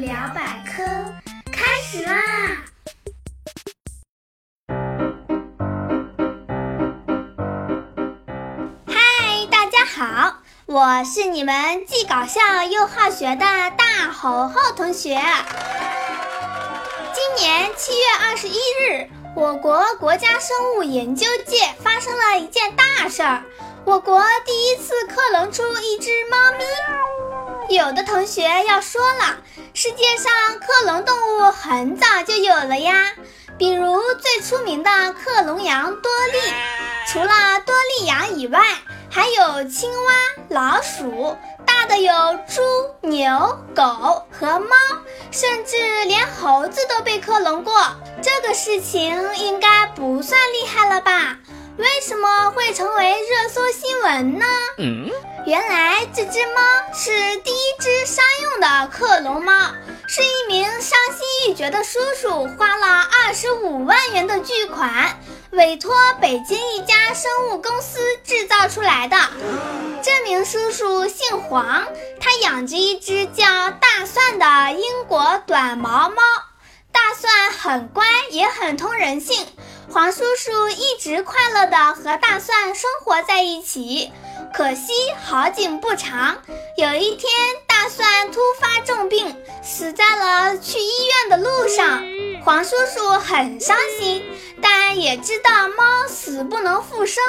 聊百科开始啦！嗨，大家好，我是你们既搞笑又好学的大猴猴同学。今年七月二十一日，我国国家生物研究界发生了一件大事儿，我国第一次克隆出一只猫咪。有的同学要说了，世界上克隆动物很早就有了呀，比如最出名的克隆羊多利。除了多利羊以外，还有青蛙、老鼠，大的有猪、牛、狗和猫，甚至连猴子都被克隆过。这个事情应该不算厉害了吧？为什么会成为热搜新闻呢？原来这只猫是第一只商用的克隆猫，是一名伤心欲绝的叔叔花了二十五万元的巨款，委托北京一家生物公司制造出来的。这名叔叔姓黄，他养着一只叫大蒜的英国短毛猫。大蒜很乖，也很通人性。黄叔叔一直快乐地和大蒜生活在一起。可惜好景不长，有一天大蒜突发重病，死在了去医院的路上。黄叔叔很伤心，但也知道猫死不能复生，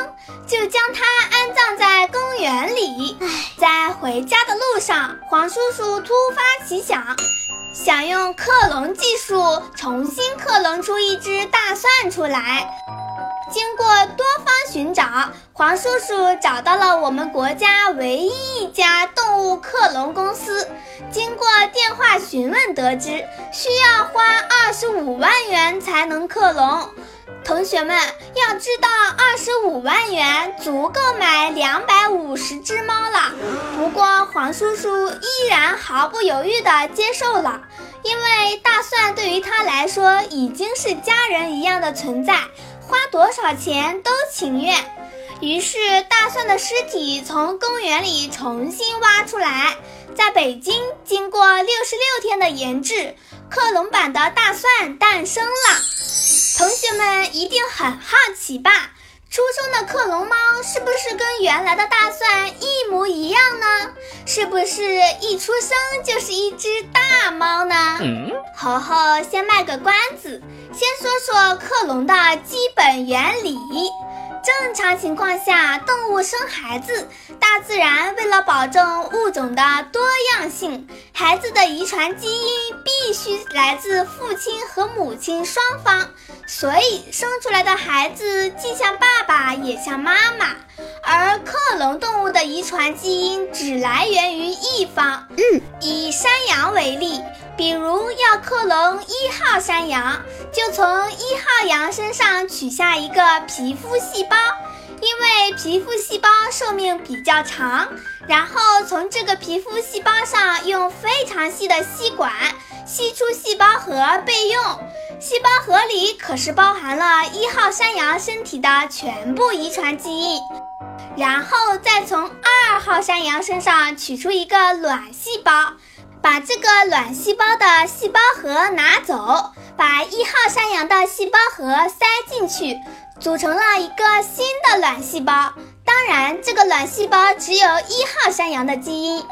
就将它安葬在公园里。在回家的路上，黄叔叔突发奇想。想用克隆技术重新克隆出一只大蒜出来。经过寻找，黄叔叔找到了我们国家唯一一家动物克隆公司。经过电话询问，得知需要花二十五万元才能克隆。同学们要知道，二十五万元足够买两百五十只猫了。不过黄叔叔依然毫不犹豫地接受了，因为大蒜对于他来说已经是家人一样的存在，花多少钱都情愿。于是大蒜的尸体从公园里重新挖出来，在北京经过六十六天的研制，克隆版的大蒜诞生了。同学们一定很好奇吧？出生的克隆猫是不是跟原来的大蒜一？是不是一出生就是一只大猫呢？猴猴先卖个关子，先说说克隆的基本原理。正常情况下，动物生孩子，大自然为了保证物种的多样性，孩子的遗传基因必须来自父亲和母亲双方，所以生出来的孩子既像爸爸也像妈妈。而克隆动物的遗传基因只来源于一方。嗯，以山羊为例。比如要克隆一号山羊，就从一号羊身上取下一个皮肤细胞，因为皮肤细胞寿命比较长，然后从这个皮肤细胞上用非常细的吸管吸出细胞核备用。细胞核里可是包含了一号山羊身体的全部遗传基因，然后再从二号山羊身上取出一个卵细胞。把这个卵细胞的细胞核拿走，把一号山羊的细胞核塞进去，组成了一个新的卵细胞。当然，这个卵细胞只有一号山羊的基因。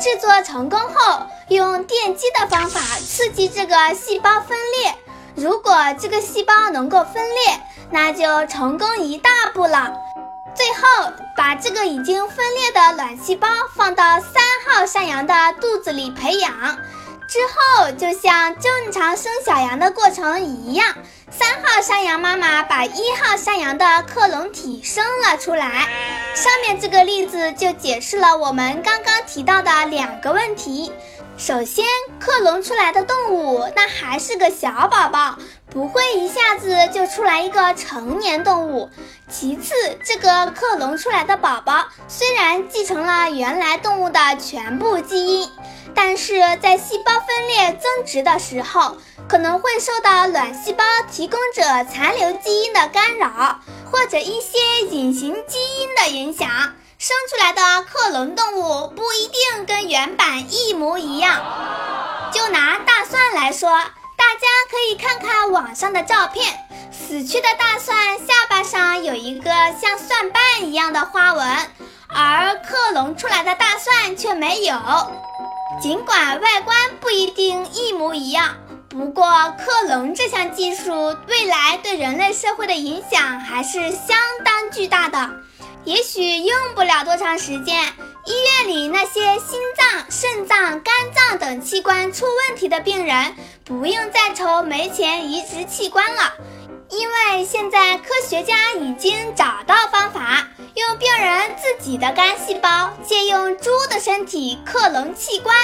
制作成功后，用电击的方法刺激这个细胞分裂。如果这个细胞能够分裂，那就成功一大步了。最后，把这个已经分裂的卵细胞放到三号山羊的肚子里培养，之后就像正常生小羊的过程一样，三号山羊妈妈把一号山羊的克隆体生了出来。上面这个例子就解释了我们刚刚提到的两个问题。首先，克隆出来的动物那还是个小宝宝，不会一下子就出来一个成年动物。其次，这个克隆出来的宝宝虽然继承了原来动物的全部基因，但是在细胞分裂增殖的时候，可能会受到卵细胞提供者残留基因的干扰，或者一些隐形基因的影响。生出来的克隆动物不一定跟原版一模一样，就拿大蒜来说，大家可以看看网上的照片，死去的大蒜下巴上有一个像蒜瓣一样的花纹，而克隆出来的大蒜却没有。尽管外观不一定一模一样，不过克隆这项技术未来对人类社会的影响还是相当巨大的。也许用不了多长时间，医院里那些心脏、肾脏、肝脏等器官出问题的病人，不用再愁没钱移植器官了，因为现在科学家已经找到方法，用病人自己的肝细胞借用猪的身体克隆器官，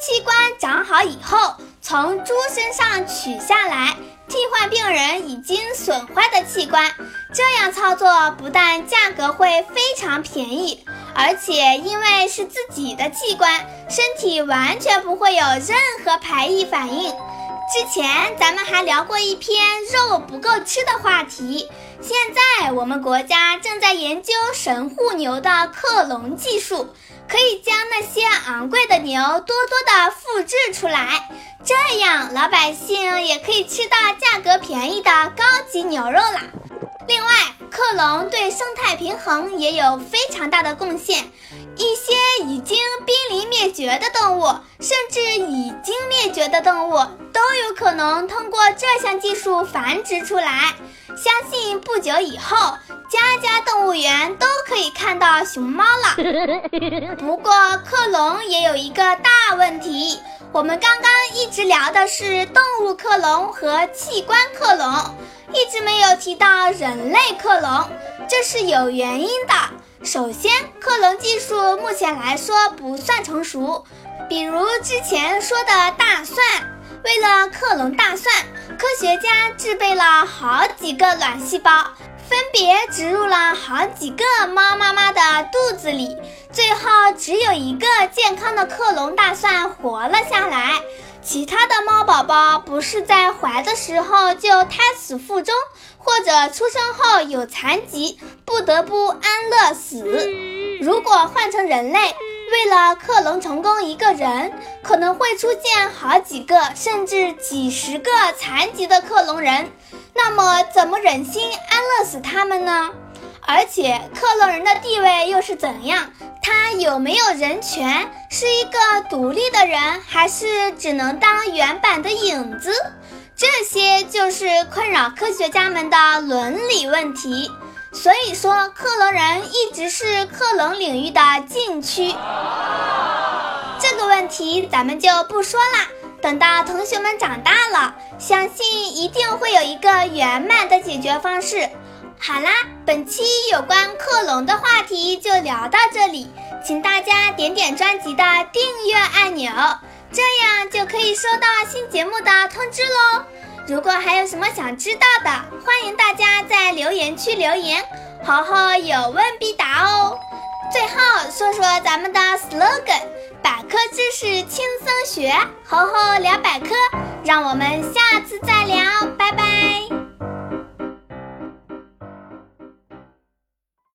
器官长好以后从猪身上取下来。替换病人已经损坏的器官，这样操作不但价格会非常便宜，而且因为是自己的器官，身体完全不会有任何排异反应。之前咱们还聊过一篇肉不够吃的话题，现在我们国家正在研究神户牛的克隆技术。可以将那些昂贵的牛多多的复制出来，这样老百姓也可以吃到价格便宜的高级牛肉啦。另外，克隆对生态平衡也有非常大的贡献。一些已经濒临灭绝的动物，甚至已经灭绝的动物，都有可能通过这项技术繁殖出来。相信不久以后，家家动物园都可以看到熊猫了。不过，克隆也有一个大问题，我们刚刚一直聊的是动物克隆和器官克隆，一直没有提到人类克隆，这是有原因的。首先，克隆技术目前来说不算成熟，比如之前说的大蒜，为了克隆大蒜，科学家制备了好几个卵细胞，分别植入了好几个猫妈妈的肚子里，最后只有一个健康的克隆大蒜活了下来。其他的猫宝宝不是在怀的时候就胎死腹中，或者出生后有残疾，不得不安乐死。如果换成人类，为了克隆成功一个人，可能会出现好几个甚至几十个残疾的克隆人，那么怎么忍心安乐死他们呢？而且克隆人的地位又是怎样？他有没有人权？是一个独立的人，还是只能当原版的影子？这些就是困扰科学家们的伦理问题。所以说，克隆人一直是克隆领域的禁区。这个问题咱们就不说啦，等到同学们长大了，相信一定会有一个圆满的解决方式。好啦，本期有关克隆的话题就聊到这里，请大家点点专辑的订阅按钮，这样就可以收到新节目的通知喽。如果还有什么想知道的，欢迎大家在留言区留言，猴猴有问必答哦。最后说说咱们的 slogan：百科知识轻松学，猴猴聊百科。让我们下次再聊，拜拜。